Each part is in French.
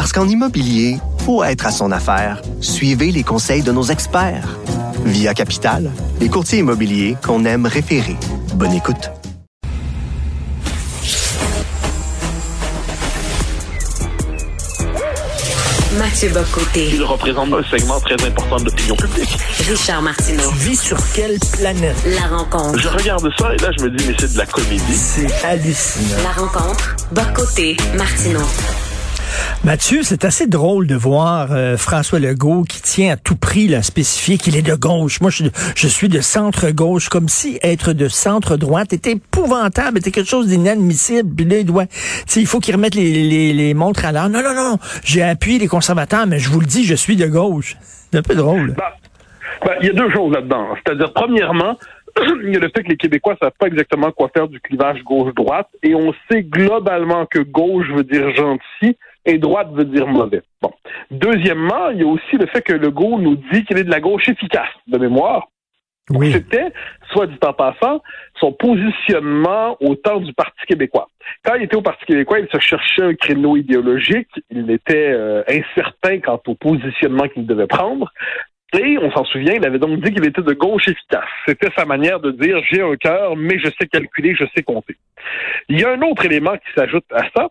Parce qu'en immobilier, faut être à son affaire. Suivez les conseils de nos experts. Via Capital, les courtiers immobiliers qu'on aime référer. Bonne écoute. Mathieu Bocoté. Il représente un segment très important de l'opinion publique. Richard Martineau. Tu vis sur quelle planète? La rencontre. Je regarde ça et là, je me dis, mais c'est de la comédie. C'est hallucinant. La rencontre. Bocoté. Martineau. Mathieu, c'est assez drôle de voir euh, François Legault qui tient à tout prix à spécifier qu'il est de gauche. Moi, je, je suis de centre-gauche, comme si être de centre-droite était épouvantable, était quelque chose d'inadmissible. Puis là, il doit, faut qu'il remette les, les, les montres à l'heure. Non, non, non, j'ai appuyé les conservateurs, mais je vous le dis, je suis de gauche. C'est un peu drôle. Ben, ben, il y a deux choses là-dedans. C'est-à-dire, premièrement, il y a le fait que les Québécois savent pas exactement quoi faire du clivage gauche-droite, et on sait globalement que gauche veut dire gentil, et droite veut dire mauvais. Bon. Deuxièmement, il y a aussi le fait que Legault nous dit qu'il est de la gauche efficace, de mémoire. Oui. C'était, soit dit en passant, son positionnement au temps du Parti québécois. Quand il était au Parti québécois, il se cherchait un créneau idéologique. Il était euh, incertain quant au positionnement qu'il devait prendre. On s'en souvient, il avait donc dit qu'il était de gauche efficace. C'était sa manière de dire j'ai un cœur, mais je sais calculer, je sais compter. Il y a un autre élément qui s'ajoute à ça,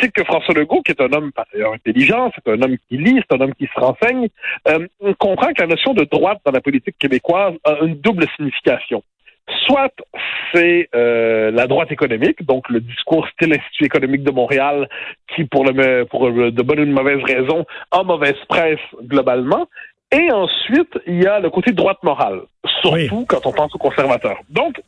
c'est que François Legault, qui est un homme intelligent, c'est un homme qui lit, c'est un homme qui se renseigne, euh, on comprend que la notion de droite dans la politique québécoise a une double signification. Soit c'est euh, la droite économique, donc le discours style Institut économique de Montréal, qui pour, pour de bonne ou de mauvaise raison a mauvaise presse globalement, et ensuite, il y a le côté droite morale, surtout quand on pense aux conservateurs. Donc,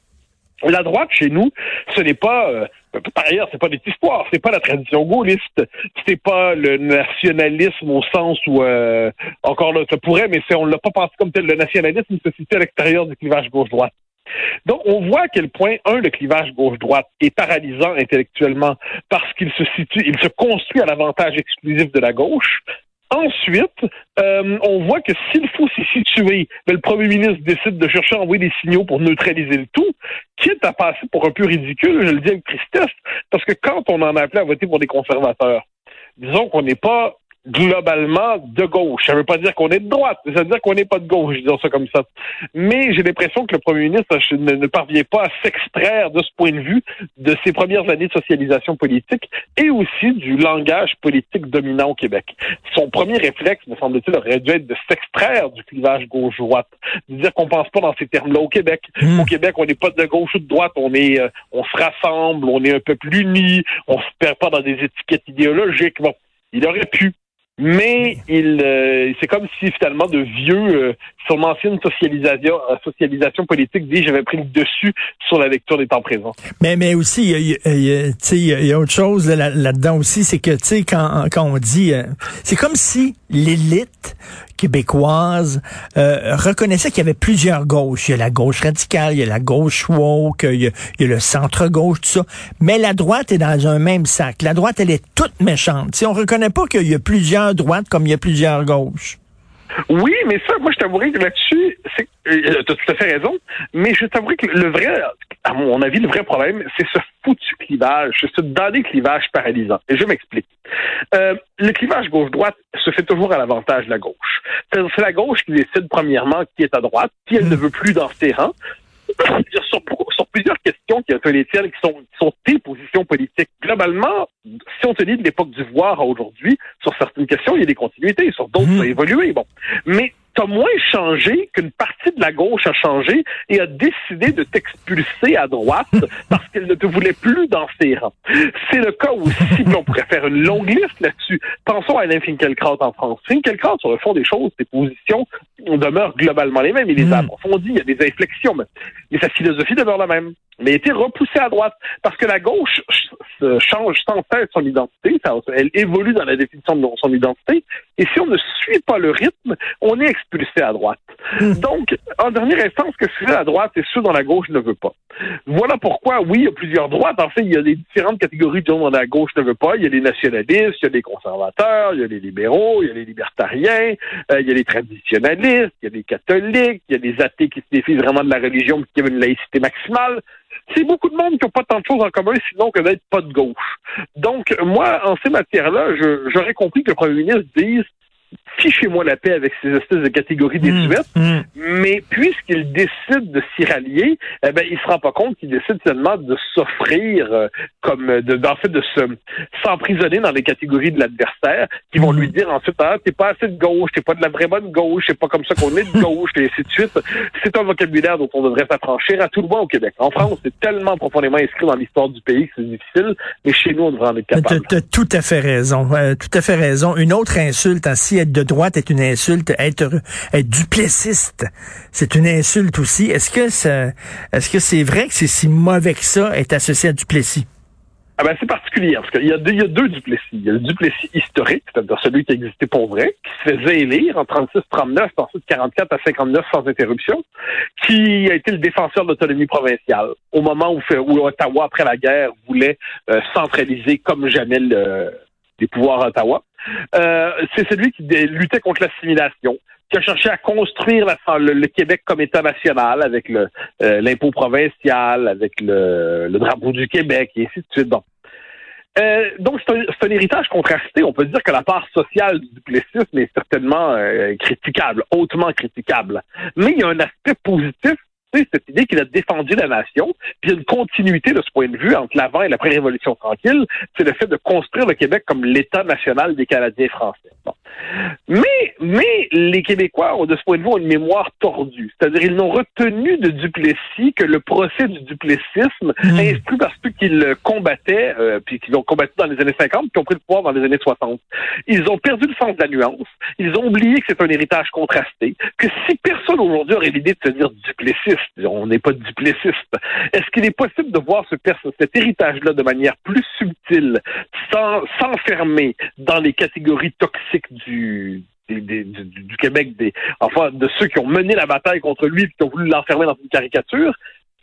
la droite chez nous, ce n'est pas, euh, par ailleurs, c'est pas des histoires, c'est pas la tradition gaulliste, c'est pas le nationalisme au sens où, euh, encore là, ça pourrait, mais on l'a pas pensé comme tel. Le nationalisme se situe à l'extérieur du clivage gauche-droite. Donc, on voit à quel point, un, le clivage gauche-droite est paralysant intellectuellement parce qu'il se situe, il se construit à l'avantage exclusif de la gauche, Ensuite, euh, on voit que s'il faut s'y situer, ben, le premier ministre décide de chercher à envoyer des signaux pour neutraliser le tout, quitte à passer pour un peu ridicule, je le dis avec tristesse, parce que quand on en a appelé à voter pour des conservateurs, disons qu'on n'est pas globalement de gauche. Ça ne veut pas dire qu'on est de droite, ça veut dire qu'on n'est pas de gauche, disons ça comme ça. Mais j'ai l'impression que le premier ministre ne, parvient pas à s'extraire de ce point de vue de ses premières années de socialisation politique et aussi du langage politique dominant au Québec. Son premier réflexe, me semble-t-il, aurait dû être de s'extraire du clivage gauche-droite, de dire qu'on pense pas dans ces termes-là au Québec. Mmh. Au Québec, on n'est pas de gauche ou de droite, on est, euh, on se rassemble, on est un peuple uni, on se perd pas dans des étiquettes idéologiques. Bon, il aurait pu mais il euh, c'est comme si finalement de vieux euh, son ancienne socialisation euh, socialisation politique dit j'avais pris le dessus sur la lecture des temps présents. Mais mais aussi il y y, y a autre chose là-dedans aussi c'est que tu sais quand quand on dit c'est comme si l'élite québécoise euh, reconnaissait qu'il y avait plusieurs gauches. Il y a la gauche radicale, il y a la gauche woke, il y a, il y a le centre-gauche, tout ça. Mais la droite est dans un même sac. La droite, elle est toute méchante. Si on reconnaît pas qu'il y a plusieurs droites comme il y a plusieurs gauches. Oui, mais ça, moi, je t'avouerai que là-dessus, c'est, euh, tu as tout à fait raison, mais je t'avouerai que le vrai, à mon avis, le vrai problème, c'est ce foutu clivage, ce dernier clivage paralysant. Et je m'explique. Euh, le clivage gauche-droite se fait toujours à l'avantage de la gauche. C'est la gauche qui décide, premièrement, qui est à droite, qui elle ne veut plus dans ses rangs, sur, sur, plusieurs questions qui sont les tiennes, qui sont, qui sont tes positions politiques. Globalement, si on te dit de l'époque du voir à aujourd'hui, sur certaines questions, il y a des continuités, sur d'autres, ça a évolué. Bon. Mais t'as moins changé qu'une partie de la gauche a changé et a décidé de t'expulser à droite parce qu'elle ne te voulait plus dans ses rangs. C'est le cas aussi, on pourrait faire une longue liste là-dessus. Pensons à Alain Finkielkraut en France. Finkielkraut, sur le fond des choses, ses positions demeurent globalement les mêmes. Il les a hmm. approfondies, il y a des inflexions, mais, sa philosophie demeure la même. mais a été repoussé à droite parce que la gauche change sans cesse son identité, elle évolue dans la définition de son identité, et si on ne suit pas le rythme, on est expulsé à droite. Hmm. Donc, en dernière instance, ce que c'est à droite et ce dont la gauche ne veut pas. Voilà pourquoi, oui, il y a plusieurs droites. En fait, il y a des différentes catégories de gens dont la gauche ne veut pas. Il y a les nationalistes, il y a les conservateurs, il y a les libéraux, il y a les libertariens, euh, il y a les traditionnalistes, il y a les catholiques, il y a les athées qui se défient vraiment de la religion qui veulent une laïcité maximale c'est beaucoup de monde qui n'ont pas tant de choses en commun sinon que d'être pas de gauche. Donc, moi, en ces matières-là, j'aurais compris que le premier ministre dise fichez-moi la paix avec ces espèces de catégories désuètes. Mmh. Mais puisqu'il décide de s'y rallier, eh ben, il se rend pas compte qu'il décide seulement de s'offrir euh, comme, de, en fait, de se, s'emprisonner dans les catégories de l'adversaire qui vont lui mmh. dire ensuite, ah, t'es pas assez de gauche, t'es pas de la vraie bonne gauche, c'est pas comme ça qu'on est de gauche, et ainsi de suite. C'est un vocabulaire dont on devrait s'affranchir à tout le monde au Québec. En France, c'est tellement profondément inscrit dans l'histoire du pays que c'est difficile, mais chez nous, on devrait en être capable. T'as tout à fait raison. tout à fait raison. Une autre insulte, ainsi, être de droite est une insulte, être, être duplessiste, c'est une insulte aussi. Est-ce que c'est vrai que c'est si mauvais que ça, être associé à Duplessis? Ah ben c'est particulier, parce qu'il y, y a deux Duplessis. Il y a le Duplessis historique, c'est-à-dire celui qui existait pour vrai, qui se faisait élire en 36-39, ensuite 44 à 59 sans interruption, qui a été le défenseur de l'autonomie provinciale au moment où, où, Ottawa, après la guerre, voulait euh, centraliser comme jamais le, les pouvoirs à Ottawa. Euh, c'est celui qui luttait contre l'assimilation, qui a cherché à construire le, Québec comme État national avec euh, l'impôt provincial, avec le, drapeau du Québec, et ainsi de suite. Euh, donc, c'est un, héritage contrasté. On peut dire que la part sociale du duplessisme est certainement critiquable, hautement critiquable. Mais il y a un aspect positif cette idée qu'il a défendu la nation, puis il y a une continuité de ce point de vue entre l'avant et l'après-révolution tranquille, c'est le fait de construire le Québec comme l'État national des Canadiens français. Mais, mais les Québécois ont de ce point de vue une mémoire tordue. C'est-à-dire ils n'ont retenu de Duplessis que le procès du duplessisme mmh. instruit par ceux qui le combattaient, euh, puis qui l'ont combattu dans les années 50, qui ont pris le pouvoir dans les années 60. Ils ont perdu le sens de la nuance. Ils ont oublié que c'est un héritage contrasté, que si personne aujourd'hui aurait l'idée de se dire duplessiste, on n'est pas duplessiste, est-ce qu'il est possible de voir ce, cet héritage-là de manière plus subtile, sans s'enfermer dans les catégories toxiques du, du, Québec, enfin, de ceux qui ont mené la bataille contre lui et qui ont voulu l'enfermer dans une caricature,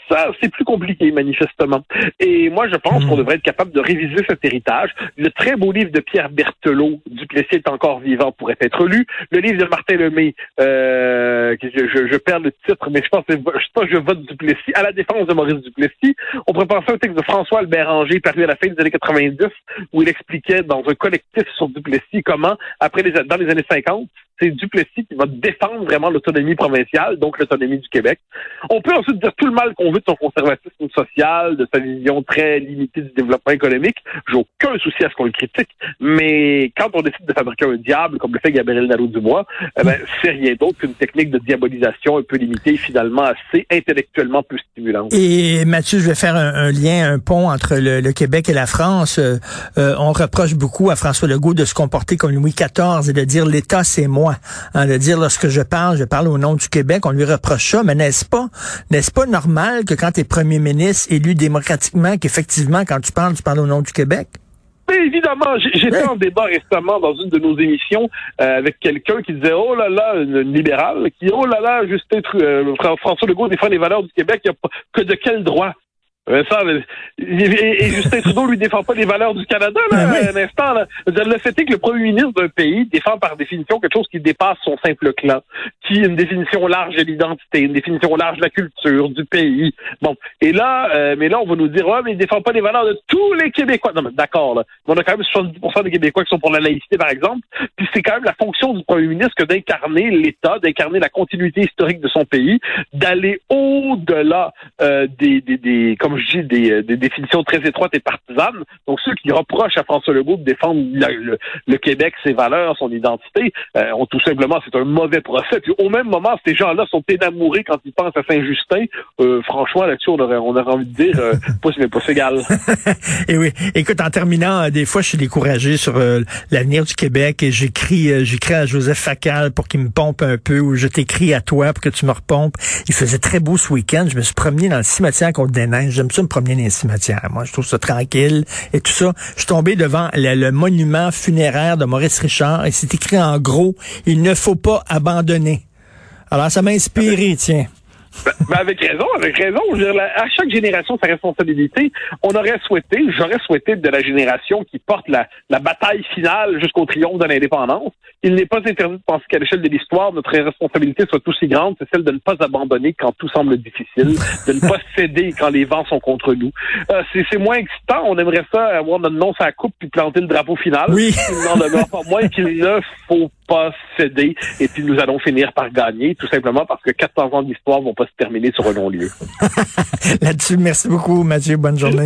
ça, c'est plus compliqué, manifestement. Et moi, je pense hmm. qu'on devrait être capable de réviser cet héritage. Le très beau livre de Pierre Berthelot, Duplessis est encore vivant, pourrait être lu. Le livre de Martin Lemay, euh, je, je, je, perds le titre, mais je pense que je, je vote Duplessis, à la défense de Maurice Duplessis. On pourrait penser au texte de François Albert Anger, paru à la fin des années 90, où il expliquait dans un collectif sur Duplessis comment, après les, dans les années 50, c'est Duplessis qui va défendre vraiment l'autonomie provinciale, donc l'autonomie du Québec. On peut ensuite dire tout le mal qu'on veut de son conservatisme social, de sa vision très limitée du développement économique. J'ai aucun souci à ce qu'on le critique, mais quand on décide de fabriquer un diable, comme le fait Gabriel Nadeau-Dubois, eh ben, c'est rien d'autre qu'une technique de diabolisation un peu limitée finalement assez intellectuellement plus stimulante. Et Mathieu, je vais faire un, lien, un pont entre le, Québec et la France. Euh, euh, on reproche beaucoup à François Legault de se comporter comme Louis XIV et de dire l'État, c'est moi Hein, de dire lorsque je parle, je parle au nom du Québec, on lui reproche ça, mais n'est-ce pas, n'est-ce pas normal que quand tu es premier ministre élu démocratiquement, qu'effectivement, quand tu parles, tu parles au nom du Québec? Mais évidemment, j'étais en débat récemment dans une de nos émissions euh, avec quelqu'un qui disait oh là là, une libérale, qui oh là là, Justin euh, François Legault défend les valeurs du Québec, il y a que de quel droit? Ça, et, Justin Trudeau lui défend pas les valeurs du Canada, là, ben un instant. Là. Le fait est que le premier ministre d'un pays défend par définition quelque chose qui dépasse son simple clan, qui a une définition large de l'identité, une définition large de la culture, du pays. Bon, et là, euh, mais là, on va nous dire, ouais, mais il défend pas les valeurs de tous les Québécois. Non, mais d'accord, là. On a quand même 70% des Québécois qui sont pour la laïcité, par exemple. Puis c'est quand même la fonction du premier ministre que d'incarner l'État, d'incarner la continuité historique de son pays, d'aller au-delà euh, des, des, des, comme je dis, euh, des, définitions très étroites et partisanes. Donc, ceux qui reprochent à François Legault de défendre le, Québec, ses valeurs, son identité, euh, ont tout simplement, c'est un mauvais procès. Puis, au même moment, ces gens-là sont énamourés quand ils pensent à Saint-Justin. Euh, franchement, là-dessus, on aurait, on aurait envie de dire, pas mais pas égal. et oui. Écoute, en terminant, des fois, je suis découragé sur l'avenir du Québec et j'écris, j'écris à Joseph Facal pour qu'il me pompe un peu ou je t'écris à toi pour que tu me repompes. Il faisait très beau ce week-end. Je me suis promené dans le cimetière contre des neiges j'aime ça me promener dans les cimetières. Moi, je trouve ça tranquille et tout ça. Je suis tombé devant le, le monument funéraire de Maurice Richard et c'est écrit en gros, il ne faut pas abandonner. Alors, ça m'a inspiré, tiens. Ben, ben, avec raison, avec raison. Je veux dire, à chaque génération sa responsabilité. On aurait souhaité, j'aurais souhaité de la génération qui porte la, la bataille finale jusqu'au triomphe de l'indépendance. Il n'est pas interdit de penser qu'à l'échelle de l'histoire, notre responsabilité soit aussi grande, c'est celle de ne pas abandonner quand tout semble difficile, de ne pas céder quand les vents sont contre nous. Euh, c'est, c'est moins excitant. On aimerait ça avoir notre nom sur la coupe puis planter le drapeau final. Oui. Il n'en demeure pas moins qu'il ne faut pas céder. Et puis nous allons finir par gagner, tout simplement parce que 400 ans d'histoire vont pas terminer sur un non-lieu. Là-dessus, merci beaucoup, Mathieu. Bonne journée.